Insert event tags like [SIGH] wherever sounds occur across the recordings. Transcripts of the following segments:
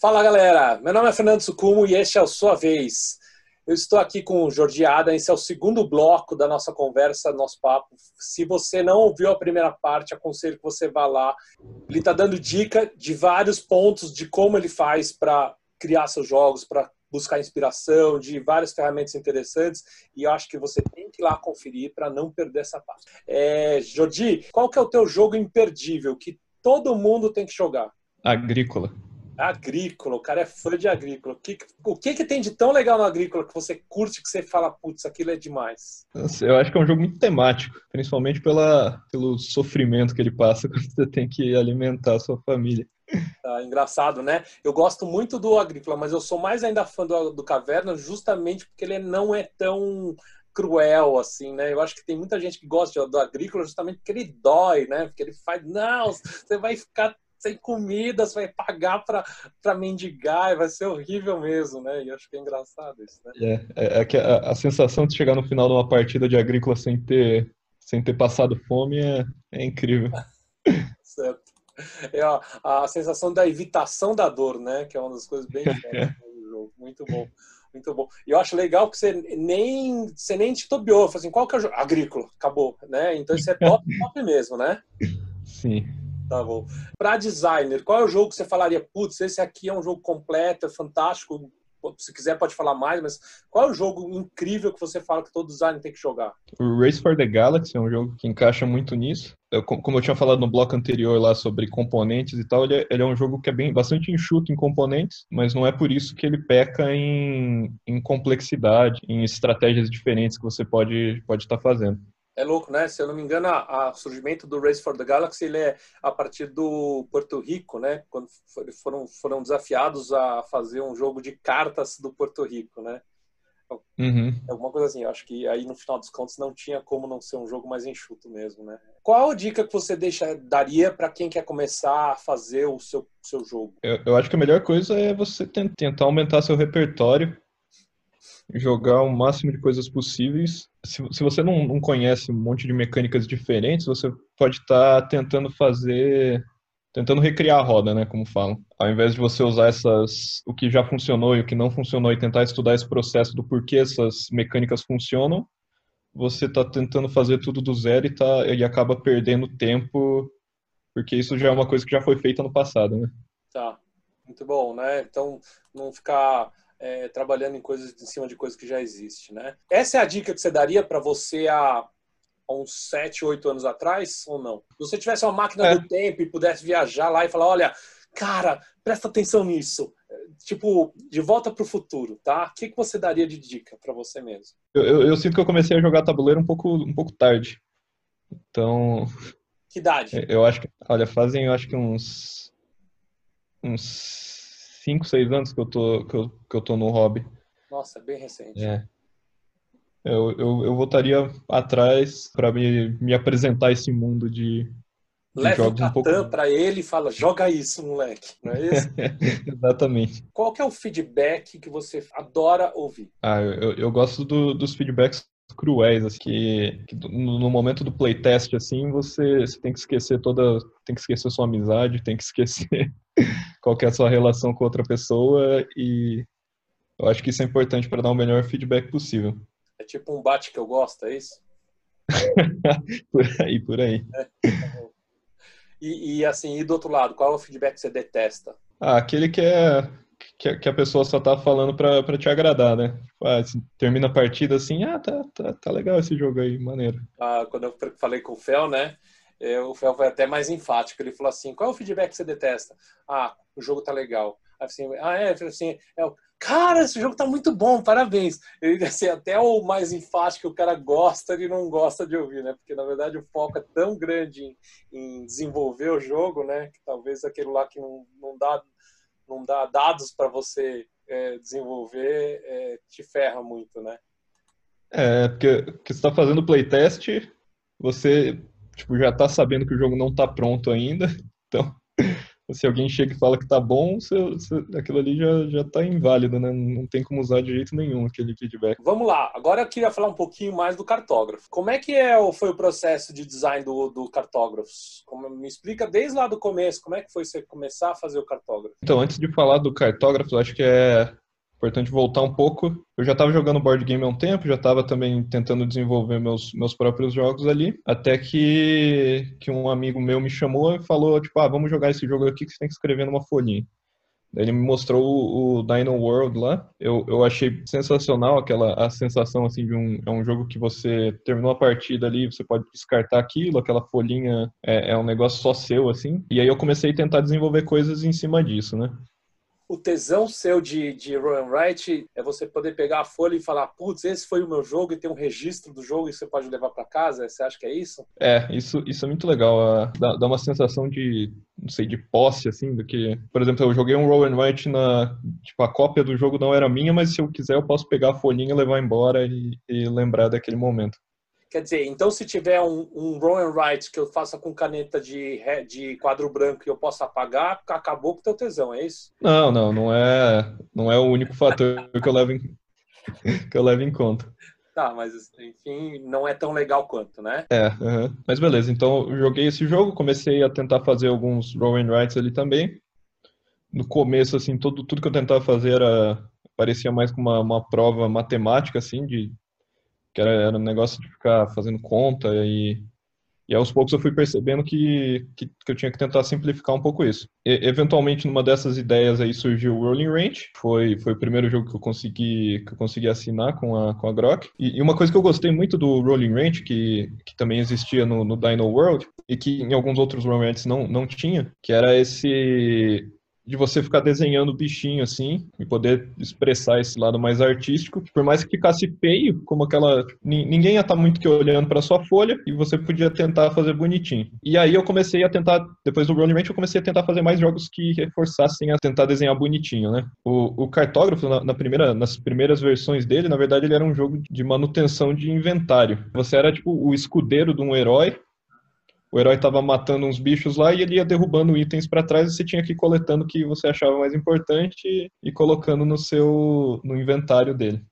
Fala galera, meu nome é Fernando Sucumo e este é o Sua Vez. Eu estou aqui com o Jordi Adam, esse é o segundo bloco da nossa conversa, nosso papo. Se você não ouviu a primeira parte, aconselho que você vá lá. Ele está dando dica de vários pontos de como ele faz para criar seus jogos, para buscar inspiração, de várias ferramentas interessantes, e eu acho que você tem que ir lá conferir para não perder essa parte. É, Jordi, qual que é o teu jogo imperdível que todo mundo tem que jogar? Agrícola. Agrícola, o cara é fã de agrícola. O que, o que, que tem de tão legal no agrícola que você curte, que você fala, putz, aquilo é demais? Eu acho que é um jogo muito temático, principalmente pela, pelo sofrimento que ele passa [LAUGHS] quando você tem que alimentar a sua família. Ah, engraçado, né? Eu gosto muito do agrícola, mas eu sou mais ainda fã do, do caverna justamente porque ele não é tão cruel, assim, né? Eu acho que tem muita gente que gosta do agrícola justamente porque ele dói, né? Porque ele faz, não, você vai ficar sem comida, você vai pagar para mendigar, vai ser horrível mesmo, né? E acho que é engraçado isso, né? É, é, é que a, a, sensação de chegar no final de uma partida de agrícola sem ter, sem ter passado fome é, é incrível. [LAUGHS] certo. É a, a sensação da evitação da dor, né? Que é uma das coisas bem diferentes [LAUGHS] do jogo. Muito bom. Muito bom. E eu acho legal que você nem, você nem titubeou. Assim, qual que é o jogo? Agrícola, acabou, né? Então isso é top, top mesmo, né? Sim. Tá bom. Para designer, qual é o jogo que você falaria? Putz, esse aqui é um jogo completo, é fantástico. Se quiser, pode falar mais, mas qual é o jogo incrível que você fala que todo designer tem que jogar? O Race for the Galaxy é um jogo que encaixa muito nisso. Eu, como eu tinha falado no bloco anterior lá sobre componentes e tal, ele é, ele é, um jogo que é bem bastante enxuto em componentes, mas não é por isso que ele peca em, em complexidade, em estratégias diferentes que você pode pode estar tá fazendo é louco, né? Se eu não me engano, o surgimento do Race for the Galaxy ele é a partir do Porto Rico, né? Quando foram, foram desafiados a fazer um jogo de cartas do Porto Rico, né? Uhum. Alguma coisa assim. Eu acho que aí no final dos contos não tinha como não ser um jogo mais enxuto mesmo, né? Qual a dica que você deixa, daria para quem quer começar a fazer o seu, seu jogo? Eu, eu acho que a melhor coisa é você tentar aumentar seu repertório jogar o máximo de coisas possíveis. Se, se você não, não conhece um monte de mecânicas diferentes, você pode estar tá tentando fazer, tentando recriar a roda, né, como falam. Ao invés de você usar essas, o que já funcionou e o que não funcionou e tentar estudar esse processo do porquê essas mecânicas funcionam, você está tentando fazer tudo do zero e, tá, e acaba perdendo tempo, porque isso já é uma coisa que já foi feita no passado, né? Tá, muito bom, né? Então, não ficar é, trabalhando em coisas em cima de coisas que já existem, né? Essa é a dica que você daria para você há, uns 7, 8 anos atrás ou não? Se você tivesse uma máquina é. do tempo e pudesse viajar lá e falar, olha, cara, presta atenção nisso. Tipo, de volta para o futuro, tá? O que, que você daria de dica para você mesmo? Eu, eu, eu, sinto que eu comecei a jogar tabuleiro um pouco, um pouco tarde. Então. Que idade? Eu acho que, olha, fazem, eu acho que uns. Uns 5, 6 anos que eu tô, que eu, que eu tô no hobby. Nossa, bem recente. É. Eu, eu, eu voltaria atrás para me, me apresentar esse mundo de, Leve jogos um pouco... para ele e fala, joga isso, moleque, não é isso? [LAUGHS] Exatamente. Qual que é o feedback que você adora ouvir? Ah, eu, eu gosto do, dos feedbacks cruéis, assim, que, que no, momento do playtest, assim, você, você, tem que esquecer toda, tem que esquecer sua amizade, tem que esquecer [LAUGHS] qual é a sua relação com outra pessoa e eu acho que isso é importante para dar o melhor feedback possível. É tipo um bate que eu gosto, é isso? [LAUGHS] por aí, por aí. É. E, e, assim, e do outro lado, qual é o feedback que você detesta? Ah, aquele que é que, a pessoa só tá falando para te agradar, né? Tipo, ah, termina a partida assim, ah, tá, tá, tá legal esse jogo aí, maneiro. Ah, quando eu falei com o Fel, né? o Fel foi até mais enfático. Ele falou assim: qual é o feedback que você detesta? Ah, o jogo tá legal. Assim, ah, é, assim, é, cara, esse jogo tá muito bom, parabéns. Ele, assim, até o mais enfático que o cara gosta, ele não gosta de ouvir, né? Porque, na verdade, o foco é tão grande em, em desenvolver o jogo, né? Que talvez aquele lá que não, não, dá, não dá dados para você é, desenvolver é, te ferra muito, né? É, porque, você está fazendo playtest, você tipo, já está sabendo que o jogo não está pronto ainda, [LAUGHS] então se alguém chega e fala que tá bom, você, você, aquilo ali já, já tá inválido, né? Não tem como usar de jeito nenhum aquele feedback. Vamos lá, agora eu queria falar um pouquinho mais do cartógrafo. Como é que é, foi o processo de design do, do cartógrafo? Como, me explica desde lá do começo, como é que foi você começar a fazer o cartógrafo? Então, antes de falar do cartógrafo, acho que é importante voltar um pouco. Eu já estava jogando board game há um tempo, já estava também tentando desenvolver meus, meus próprios jogos ali, até que, que um amigo meu me chamou e falou, tipo, ah, vamos jogar esse jogo aqui que você tem que escrever numa folhinha. Ele me mostrou o, o Dino World lá. Eu, eu achei sensacional aquela a sensação assim de um é um jogo que você terminou a partida ali, você pode descartar aquilo, aquela folhinha é, é um negócio só seu assim. E aí eu comecei a tentar desenvolver coisas em cima disso, né? O tesão seu de, de Run Write é você poder pegar a folha e falar, putz, esse foi o meu jogo e ter um registro do jogo e você pode levar para casa? Você acha que é isso? É, isso, isso é muito legal. Dá, dá uma sensação de, não sei, de posse, assim, do que... Por exemplo, eu joguei um Roll and Write na... Tipo, a cópia do jogo não era minha, mas se eu quiser eu posso pegar a folhinha, levar embora e, e lembrar daquele momento. Quer dizer, então se tiver um, um roll and que eu faça com caneta de, de quadro branco e eu possa apagar, acabou com o teu tesão, é isso? Não, não, não é, não é o único fator que eu levo em, [LAUGHS] que eu levo em conta. Tá, mas enfim, não é tão legal quanto, né? É, mas beleza, então eu joguei esse jogo, comecei a tentar fazer alguns roll and writes ali também. No começo, assim, tudo, tudo que eu tentava fazer era, parecia mais como uma, uma prova matemática, assim, de que era, era um negócio de ficar fazendo conta e, e aos poucos eu fui percebendo que, que, que eu tinha que tentar simplificar um pouco isso. E, eventualmente, numa dessas ideias aí surgiu o Rolling Range, foi, foi o primeiro jogo que eu consegui, que eu consegui assinar com a, com a Grok. E, e uma coisa que eu gostei muito do Rolling Range, que, que também existia no, no Dino World, e que em alguns outros Rolling não, não tinha, que era esse de você ficar desenhando o bichinho assim e poder expressar esse lado mais artístico. Por mais que ficasse feio, como aquela. Ninguém ia estar tá muito que olhando para sua folha e você podia tentar fazer bonitinho. E aí eu comecei a tentar, depois do Ranch, eu comecei a tentar fazer mais jogos que reforçassem a tentar desenhar bonitinho, né? O, o cartógrafo, na, na, primeira, nas primeiras versões dele, na verdade, ele era um jogo de manutenção de inventário. Você era tipo o escudeiro de um herói o herói estava matando uns bichos lá e ele ia derrubando itens para trás e você tinha que ir coletando o que você achava mais importante e colocando no seu no inventário dele.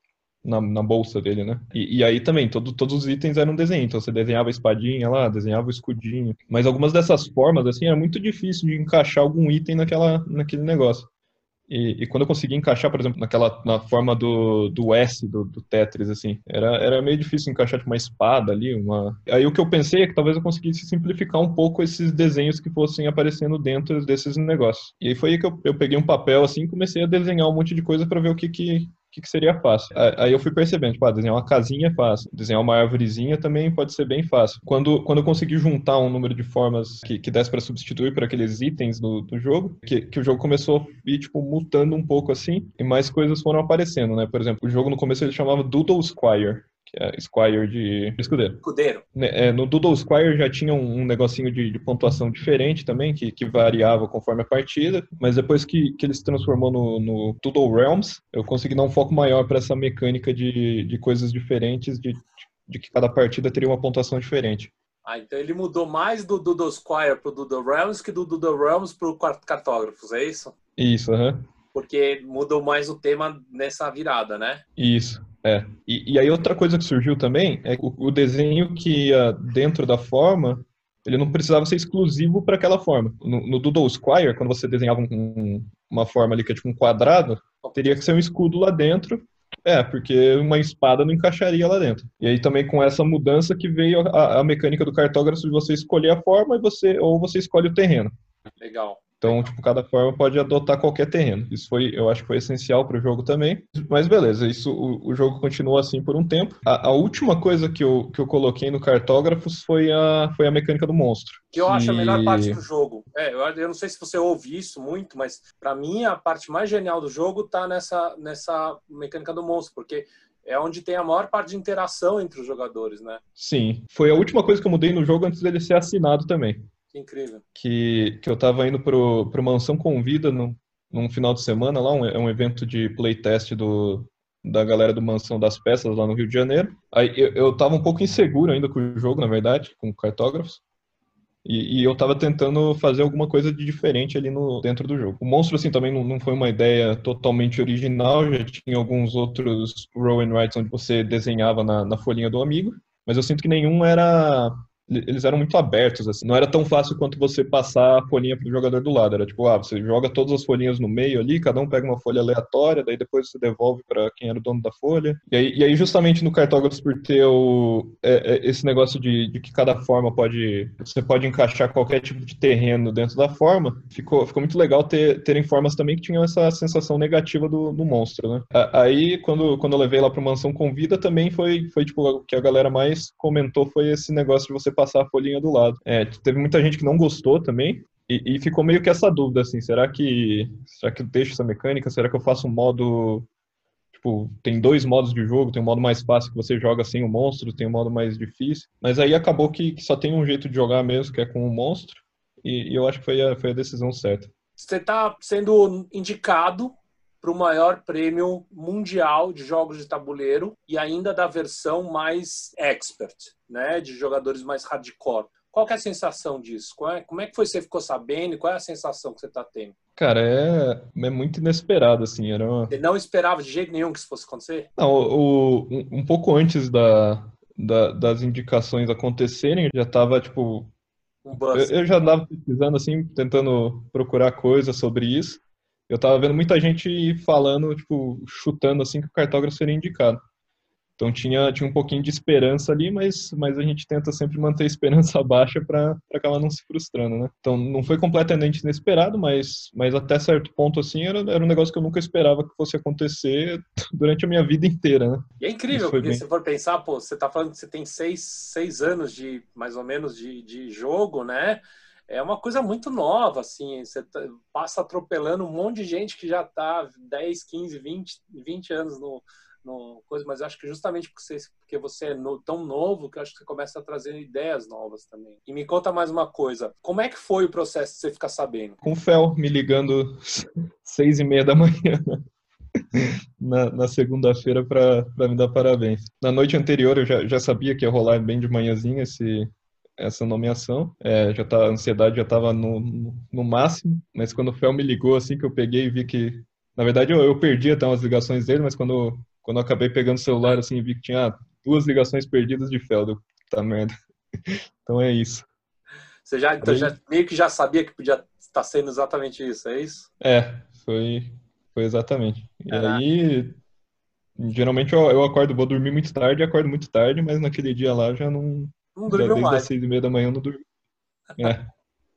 Na, na bolsa dele, né? E, e aí também, todo, todos os itens eram desenho. Então você desenhava a espadinha lá, desenhava o escudinho. Mas algumas dessas formas, assim, era muito difícil de encaixar algum item naquela, naquele negócio. E, e, quando eu consegui encaixar, por exemplo, naquela na forma do, do S do, do, Tetris, assim, era, era meio difícil encaixar tipo, uma espada ali, uma. Aí o que eu pensei é que talvez eu conseguisse simplificar um pouco esses desenhos que fossem aparecendo dentro desses negócios. E aí foi aí que eu, eu peguei um papel assim e comecei a desenhar um monte de coisa para ver o que, que, que, que seria fácil. Aí eu fui percebendo, tipo, ah, desenhar uma casinha é fácil, desenhar uma árvorezinha também pode ser bem fácil. Quando, quando eu consegui juntar um número de formas que, que desse para substituir por aqueles itens do, do jogo, que, que o jogo começou a ir, tipo, mutando um pouco assim, e mais coisas foram aparecendo, né? Por exemplo, o jogo no começo ele chamava Doodle Squire, que é Squire de escudeiro. Escudeiro. Né, é, no Doodle Squire já tinha um, um negocinho de, de, pontuação diferente também, que, que, variava conforme a partida, mas depois que, que ele se transformou no, no Doodle Realms, eu consegui dar um foco maior para essa mecânica de, de coisas diferentes, de, de que cada partida teria uma pontuação diferente. Ah, então ele mudou mais do Doodle Squire pro Doodle Realms que do Doodle Realms pro Cartógrafos, é isso? Isso, aham. Uhum. Porque mudou mais o tema nessa virada, né? Isso. É. E, e aí outra coisa que surgiu também é o, o desenho que ia dentro da forma, ele não precisava ser exclusivo para aquela forma. No, no Doodle Squire, quando você desenhava um, uma forma ali que é tipo um quadrado, teria que ser um escudo lá dentro. É, porque uma espada não encaixaria lá dentro. E aí também com essa mudança que veio a, a mecânica do cartógrafo de você escolher a forma e você ou você escolhe o terreno. Legal. Então, tipo, cada forma pode adotar qualquer terreno. Isso foi, eu acho que foi essencial para o jogo também. Mas beleza, isso o, o jogo continuou assim por um tempo. A, a, última coisa que eu, que eu coloquei no Cartógrafos foi a, foi a mecânica do monstro. Que eu que... acho a melhor parte do jogo. É, eu, eu não sei se você ouve isso muito, mas para mim a parte mais genial do jogo tá nessa, nessa mecânica do monstro, porque é onde tem a maior parte de interação entre os jogadores, né? Sim. Foi a última coisa que eu mudei no jogo antes dele ser assinado também. Que incrível. Que, que eu tava indo pro, pro Mansão Convida no, num final de semana lá, um, é um evento de playtest do, da galera do Mansão das Peças lá no Rio de Janeiro. Aí eu, eu tava um pouco inseguro ainda com o jogo, na verdade, com cartógrafos. E, e, eu tava tentando fazer alguma coisa de diferente ali no, dentro do jogo. O monstro, assim, também não, não foi uma ideia totalmente original, já tinha alguns outros roll and writes onde você desenhava na, na folhinha do amigo, mas eu sinto que nenhum era eles eram muito abertos, assim. Não era tão fácil quanto você passar a folhinha pro jogador do lado. Era tipo, ah, você joga todas as folhinhas no meio ali, cada um pega uma folha aleatória, daí depois você devolve para quem era o dono da folha. E aí, e aí justamente no cartógrafo, por ter o, é, é, esse negócio de, de, que cada forma pode. Você pode encaixar qualquer tipo de terreno dentro da forma, ficou, ficou muito legal ter, terem formas também que tinham essa sensação negativa do, do monstro, né? Aí, quando, quando eu levei lá pra Mansão Convida, também foi, foi tipo, o que a galera mais comentou foi esse negócio de você passar a folhinha do lado. É, teve muita gente que não gostou também, e, e, ficou meio que essa dúvida, assim, será que, será que eu deixo essa mecânica? Será que eu faço um modo, tipo, tem dois modos de jogo, tem um modo mais fácil que você joga sem o monstro, tem um modo mais difícil, mas aí acabou que, que só tem um jeito de jogar mesmo, que é com o monstro, e, e eu acho que foi a, foi a decisão certa. Você está sendo indicado para o maior prêmio mundial de jogos de tabuleiro e ainda da versão mais expert, né, de jogadores mais hardcore. Qual é a sensação disso? É, como é que foi você ficou sabendo? Qual é a sensação que você está tendo? Cara, é, é muito inesperado, assim. Era uma... Você não esperava de jeito nenhum que isso fosse acontecer? Não, o, um, um, pouco antes da, da, das indicações acontecerem, já estava tipo... Um eu, eu já andava pesquisando, assim, tentando procurar coisas sobre isso eu tava vendo muita gente falando, tipo, chutando assim que o cartógrafo seria indicado. Então tinha, tinha um pouquinho de esperança ali, mas, mas a gente tenta sempre manter a esperança [LAUGHS] baixa para acabar não se frustrando, né? Então não foi completamente inesperado, mas, mas até certo ponto assim era, era um negócio que eu nunca esperava que fosse acontecer [LAUGHS] durante a minha vida inteira, né? E é incrível, porque bem... se for pensar, pô, você tá falando que você tem seis, seis anos de mais ou menos de, de jogo, né? É uma coisa muito nova, assim, você tá, passa atropelando um monte de gente que já está 10, 15, 20, 20 anos no, no coisa, mas acho que justamente porque você, porque você é no, tão novo que acho que você começa a trazer ideias novas também. E me conta mais uma coisa, como é que foi o processo de você ficar sabendo? Com o Fel me ligando [LAUGHS] seis e meia da manhã. na, na segunda-feira para me dar parabéns. Na noite anterior eu já, já sabia que ia rolar bem de manhãzinha esse, essa nomeação. É, já tá, a ansiedade já estava no, no, máximo, mas quando o Fel me ligou, assim que eu peguei e vi que. Na verdade, eu, eu perdi até umas ligações dele, mas quando, quando eu acabei pegando o celular, assim, vi que tinha duas ligações perdidas de Fel. Tá merda. [LAUGHS] então é isso. Você já, então, já meio que já sabia que podia estar sendo exatamente isso, é isso? É, foi, foi exatamente. E aí, geralmente eu, eu acordo, vou dormir muito tarde, acordo muito tarde, mas naquele dia lá já não, não dormiu desde mais. Desde seis e meia da manhã não dormi. É.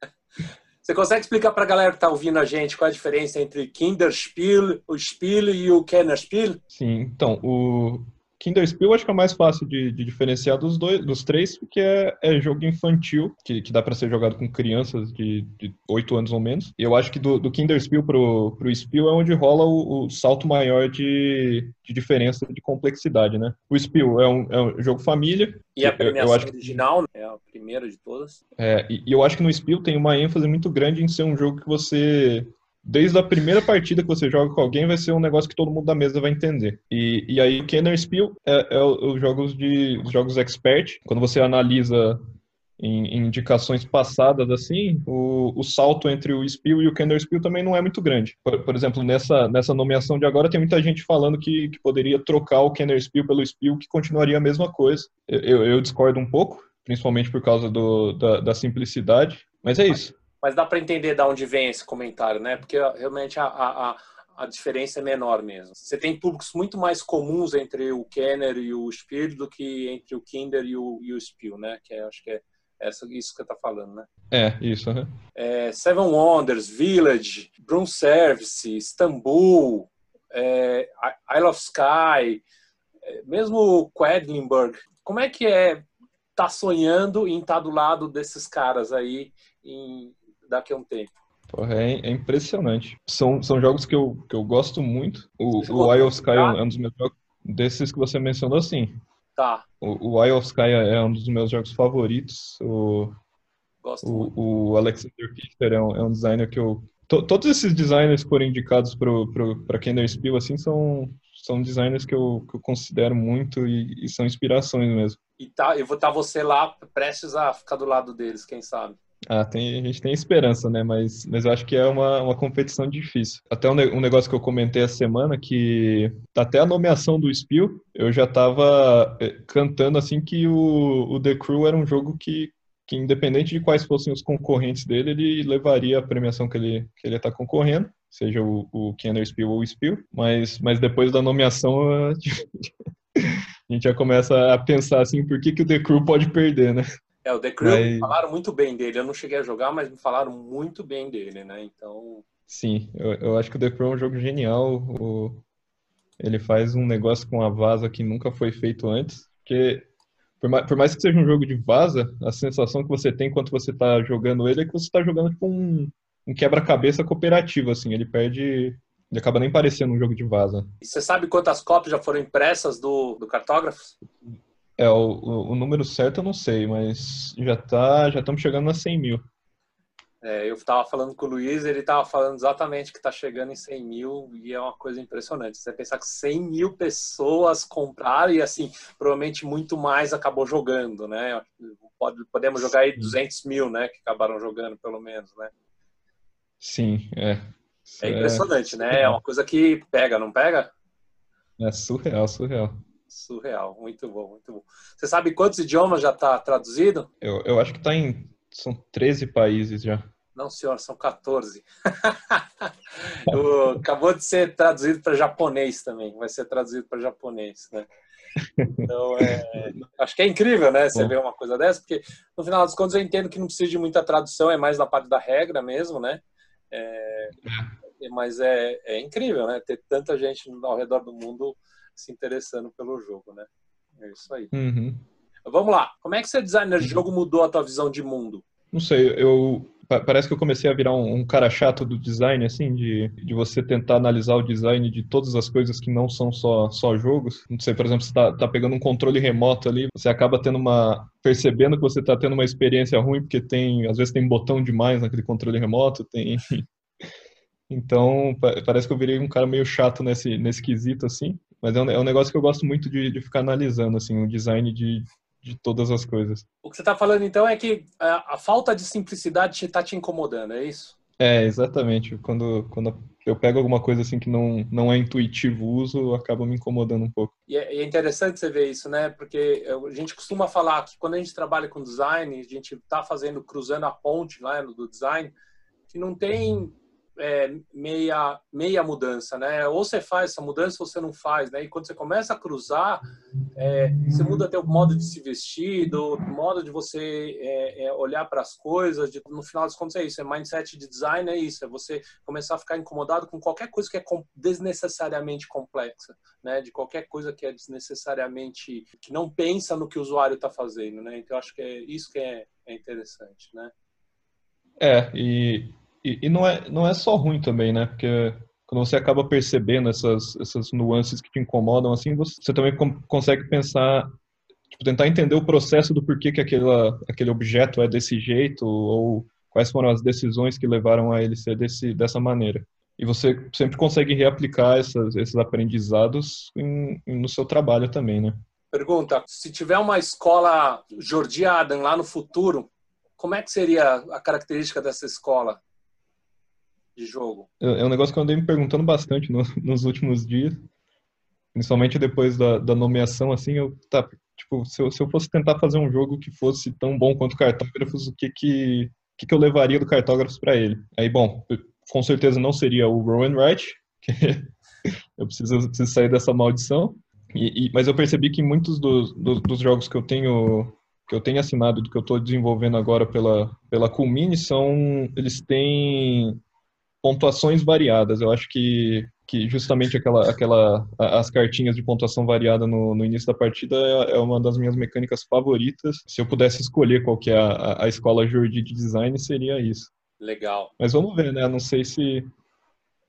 [LAUGHS] Você consegue explicar para a galera que está ouvindo a gente qual é a diferença entre Kinderspiel, o Spiel e o Kennerspiel? Sim, então, o, Kinderspiel acho que é o mais fácil de, de diferenciar dos, dois, dos três, porque é, é jogo infantil, que, que dá para ser jogado com crianças de, de 8 anos ou menos. E eu acho que do, do Kinderspiel pro, pro Spiel é onde rola o, o salto maior de, de diferença de complexidade, né? O Spiel é um, é um jogo família. E a premiação eu, eu original, né? É a primeira de todas. É, e, e eu acho que no Spiel tem uma ênfase muito grande em ser um jogo que você desde a primeira partida que você joga com alguém, vai ser um negócio que todo mundo da mesa vai entender. E, e aí, Kenner Spiel é, é os jogos de os jogos expert, quando você analisa em, em indicações passadas, assim, o, o, salto entre o Spiel e o Kenner Spiel também não é muito grande. Por, por, exemplo, nessa, nessa nomeação de agora, tem muita gente falando que, que poderia trocar o Kenner Spiel pelo Spiel, que continuaria a mesma coisa. Eu, eu discordo um pouco, principalmente por causa do, da, da simplicidade, mas é isso mas dá para entender de onde vem esse comentário, né? Porque realmente a, a, a, diferença é menor mesmo. Você tem públicos muito mais comuns entre o Kenner e o Spiel do que entre o Kinder e o, e o Spiel, né? Que é, acho que é, Essa, isso que você tá falando, né? É, isso. Uhum. É, Seven Wonders, Village, Broom Service, Istanbul, é, Isle of Sky, é, mesmo Quedlinburg. Como é que é tá sonhando em estar tá do lado desses caras aí em, daqui a um tempo? Porra, é, é, impressionante. São, são jogos que eu, que eu gosto muito. O, o Eye of Sky é um dos meus jogos, desses que você mencionou, sim. Tá. O, o Eye of Sky é um dos meus jogos favoritos. O, Gosto o, o Alexander Fichter é um, é um designer que eu... To, todos esses designers que foram indicados para Kender Spiel, assim, são, são designers que eu, que eu considero muito e, e são inspirações mesmo. E tá, eu vou estar tá você lá prestes a ficar do lado deles, quem sabe? Ah, tem, a gente tem esperança, né? Mas, mas eu acho que é uma, uma competição difícil. Até um, um negócio que eu comentei essa semana, que até a nomeação do Spiel, eu já estava eh, cantando assim que o, o The Crew era um jogo que, que, independente de quais fossem os concorrentes dele, ele levaria a premiação que ele, que ele está concorrendo, seja o, o Kenner Spiel ou o Spiel. Mas, mas depois da nomeação, [LAUGHS] a gente já começa a pensar assim, por que, que o The Crew pode perder, né? É, o The Crew, mas... falaram muito bem dele. Eu não cheguei a jogar, mas me falaram muito bem dele, né? Então. Sim, eu, eu acho que o The Crew é um jogo genial. O... Ele faz um negócio com a vaza que nunca foi feito antes. Porque, por mais, por mais que seja um jogo de vaza, a sensação que você tem quando você está jogando ele é que você está jogando tipo um, um quebra-cabeça cooperativo, assim. Ele perde. Ele acaba nem parecendo um jogo de vaza. E você sabe quantas cópias já foram impressas do, do cartógrafo? É, o, o, número certo eu não sei, mas já tá, já estamos chegando a 100 mil. É, eu estava falando com o Luiz, ele estava falando exatamente que está chegando em 100 mil e é uma coisa impressionante. Você pensar que 100 mil pessoas compraram e, assim, provavelmente muito mais acabou jogando, né? Pode, podemos jogar aí 200 mil, né? Que acabaram jogando, pelo menos, né? Sim, é. É impressionante, é... né? É uma coisa que pega, não pega? É surreal, surreal surreal. Muito bom, muito bom. Você sabe quantos idiomas já está traduzido? Eu, eu acho que está em. São 13 países já. Não, senhor, são 14. [LAUGHS] acabou de ser traduzido para japonês também. Vai ser traduzido para japonês, né? Então, é, [LAUGHS] acho que é incrível, né? Você ver uma coisa dessa, porque no final das contas eu entendo que não precisa de muita tradução, é mais na parte da regra mesmo, né? É, é. mas é, é incrível, né? Ter tanta gente ao redor do mundo se interessando pelo jogo, né? É isso aí. Uhum. Vamos lá. Como é que ser designer de jogo mudou a tua visão de mundo? Não sei, eu parece que eu comecei a virar um, um, cara chato do design, assim, de, de você tentar analisar o design de todas as coisas que não são só, só jogos. Não sei, por exemplo, você tá, tá pegando um controle remoto ali, você acaba tendo uma. percebendo que você tá tendo uma experiência ruim, porque tem, às vezes tem botão demais naquele controle remoto, tem. [LAUGHS] Então, parece que eu virei um cara meio chato nesse, nesse quesito, assim. Mas é um, é um negócio que eu gosto muito de, de ficar analisando, assim, o design de, de todas as coisas. O que você está falando, então, é que a, a falta de simplicidade está te incomodando, é isso? É, exatamente. Quando, quando eu pego alguma coisa assim que não, não é intuitivo uso, acaba me incomodando um pouco. E é, é interessante você ver isso, né? Porque a gente costuma falar que quando a gente trabalha com design, a gente está fazendo, cruzando a ponte lá do design, que não tem é, meia, meia mudança, né? Ou você faz essa mudança ou você não faz, né? E quando você começa a cruzar, é, você muda até o modo de se vestir, do modo de você é, é olhar para as coisas. De, no final das contas é isso, é mindset de design é isso, é você começar a ficar incomodado com qualquer coisa que é desnecessariamente complexa, né? De qualquer coisa que é desnecessariamente que não pensa no que o usuário está fazendo, né? Então acho que é isso que é, é interessante, né? É, e e, e, não, é, não é só ruim também, né? Porque quando você acaba percebendo essas, essas nuances que te incomodam, assim, você, também consegue pensar, tipo, tentar entender o processo do porquê que aquela, aquele objeto é desse jeito, ou quais foram as decisões que levaram a ele ser desse, dessa maneira. E você sempre consegue reaplicar essas, esses aprendizados em, no seu trabalho também, né? Pergunta: se tiver uma escola Jordi Adam lá no futuro, como é que seria a característica dessa escola? De jogo? É, é um negócio que eu andei me perguntando bastante no, [LAUGHS] nos últimos dias, principalmente depois da, da nomeação, assim, eu, tá, tipo, se eu, se eu fosse tentar fazer um jogo que fosse tão bom quanto Cartógrafos, o que que, que, que eu levaria do Cartógrafos para ele? Aí, bom, com certeza não seria o Rowan Wright, [LAUGHS] que eu preciso, preciso sair dessa maldição, e, e, mas eu percebi que muitos dos, dos, dos jogos que eu tenho que eu tenho assinado, do que eu estou desenvolvendo agora pela, pela Culmine, são, eles têm pontuações variadas. Eu acho que, que justamente aquela, aquela, as cartinhas de pontuação variada no, no início da partida é, é, uma das minhas mecânicas favoritas. Se eu pudesse escolher qual que é a, a escola Jordi de design, seria isso. Legal. Mas vamos ver, né? Não sei se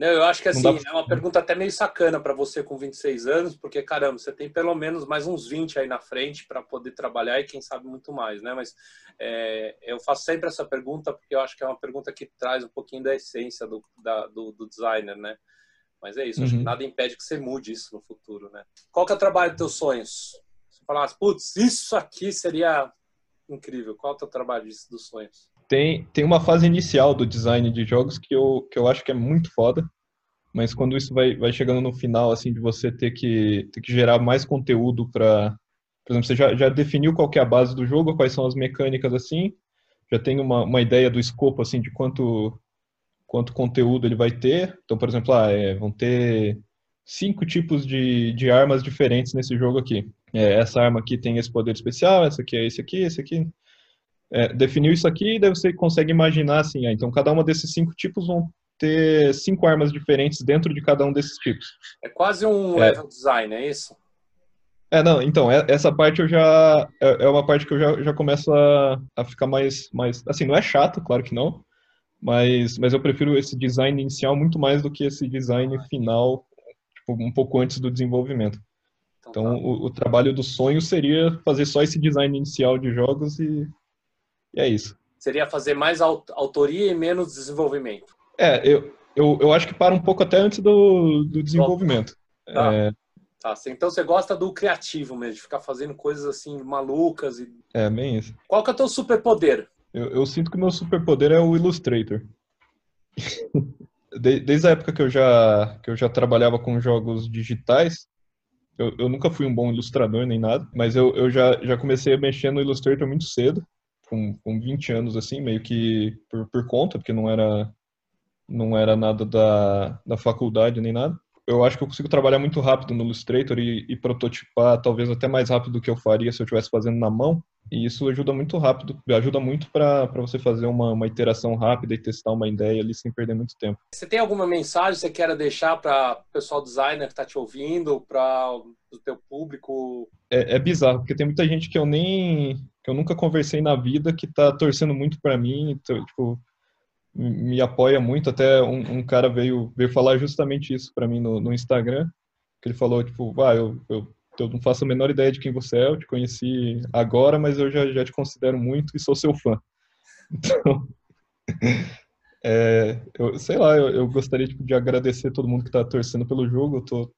não, eu acho que assim, é uma pergunta até meio sacana para você com 26 anos, porque caramba, você tem pelo menos mais uns 20 aí na frente para poder trabalhar e quem sabe muito mais, né? Mas é, eu faço sempre essa pergunta porque eu acho que é uma pergunta que traz um pouquinho da essência do, da, do, do designer, né? Mas é isso, uhum. acho que uhum. nada impede que você mude isso no futuro, né? Qual que é o trabalho dos teus sonhos? Se falasse, putz, isso aqui seria incrível. Qual é o teu trabalho dos sonhos? Tem, tem uma fase inicial do design de jogos que eu, que eu acho que é muito foda, mas quando isso vai, vai chegando no final, assim, de você ter que, ter que gerar mais conteúdo para... Por exemplo, você já, já definiu qual é a base do jogo, quais são as mecânicas, assim, já tem uma, uma ideia do escopo, assim, de quanto, quanto conteúdo ele vai ter. Então, por exemplo, ah, é, vão ter cinco tipos de, de armas diferentes nesse jogo aqui. É, essa arma aqui tem esse poder especial, essa aqui é esse aqui, esse aqui é, definiu isso aqui, daí você consegue imaginar assim, ah, então cada uma desses cinco tipos vão ter cinco armas diferentes dentro de cada um desses tipos. É quase um é, level design, é isso? É, não, então, é, essa parte eu já. É, é uma parte que eu já, já começo a, a ficar mais, mais. Assim, não é chato, claro que não, mas, mas eu prefiro esse design inicial muito mais do que esse design final, tipo, um pouco antes do desenvolvimento. Então, então tá. o, o trabalho do sonho seria fazer só esse design inicial de jogos e e é isso. Seria fazer mais autoria e menos desenvolvimento. É, eu, eu, eu acho que para um pouco até antes do, do desenvolvimento. Tá. É... Tá, então você gosta do criativo mesmo, de ficar fazendo coisas assim malucas e. É, bem isso. Qual que é o teu superpoder? Eu, eu sinto que o meu superpoder é o Illustrator. [LAUGHS] Desde a época que eu já, que eu já trabalhava com jogos digitais, eu, eu nunca fui um bom ilustrador nem nada, mas eu, eu já, já comecei a mexer no Illustrator muito cedo com, com 20 anos, assim, meio que por, por conta, porque não era, não era nada da, da faculdade nem nada. Eu acho que eu consigo trabalhar muito rápido no Illustrator e, e prototipar talvez até mais rápido do que eu faria se eu estivesse fazendo na mão. E isso ajuda muito rápido, ajuda muito para você fazer uma, uma iteração rápida e testar uma ideia ali sem perder muito tempo. Você tem alguma mensagem que você queira deixar para o pessoal designer que está te ouvindo, para o teu público? É, é, bizarro, porque tem muita gente que eu nem que eu nunca conversei na vida que está torcendo muito para mim, então, tipo, me apoia muito. Até um, um, cara veio, veio falar justamente isso para mim no, no, Instagram, que ele falou, tipo, ah, eu, eu, eu, não faço a menor ideia de quem você é, eu te conheci agora, mas eu já, já te considero muito e sou seu fã. [LAUGHS] Então, [LAUGHS] é, eu, sei lá, eu, eu gostaria tipo, de agradecer todo mundo que está torcendo pelo jogo, eu tô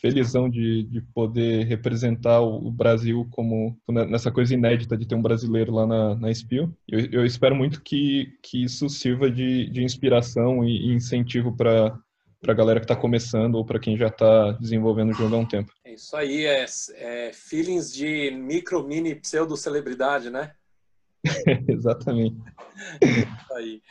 felizão de, de poder representar o Brasil como nessa coisa inédita de ter um brasileiro lá na, na Spiel. Eu, eu espero muito que, que isso sirva de, de inspiração e, incentivo para para a galera que está começando ou para quem já está desenvolvendo o jogo há um tempo. É isso aí, é, é feelings de micro, mini, pseudo celebridade, né? [LAUGHS] Exatamente. isso aí.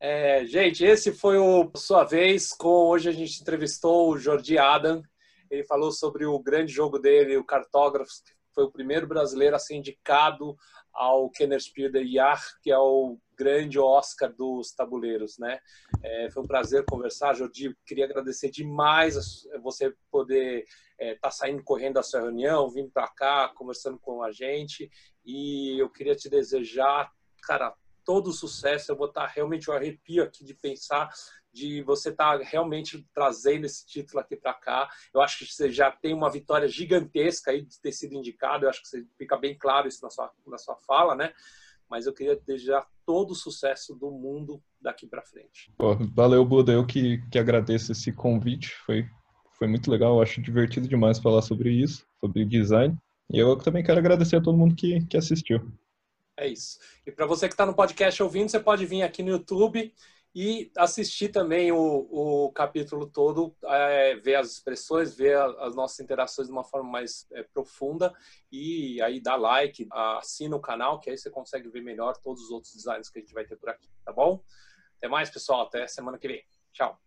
É, gente, esse foi o Sua Vez. Com hoje a gente entrevistou o Jordi Adam, ele falou sobre o grande jogo dele, o Cartógrafos, que foi o primeiro brasileiro a ser indicado ao Kennerspiel de Jahr, que é o grande Oscar dos tabuleiros, né? É, foi um prazer conversar, Jordi. Queria agradecer demais você poder estar é, tá saindo correndo da sua reunião, vindo para cá, conversando com a gente. E eu queria te desejar, cara, todo o sucesso. Eu vou estar tá realmente um arrepio aqui de pensar de você estar tá realmente trazendo esse título aqui para cá. Eu acho que você já tem uma vitória gigantesca aí de ter sido indicado. Eu acho que fica bem claro isso na sua, na sua fala, né? Mas eu queria desejar todo o sucesso do mundo daqui para frente. Pô, valeu, Buda. Eu que, que agradeço esse convite. Foi, foi muito legal. Eu acho divertido demais falar sobre isso, sobre design. E eu também quero agradecer a todo mundo que, que assistiu. É isso. E para você que está no podcast ouvindo, você pode vir aqui no YouTube e assistir também o, o capítulo todo, é, ver as expressões, ver as nossas interações de uma forma mais é, profunda e aí dá like, assina o canal, que aí você consegue ver melhor todos os outros designs que a gente vai ter por aqui, tá bom? Até mais, pessoal. Até semana que vem. Tchau.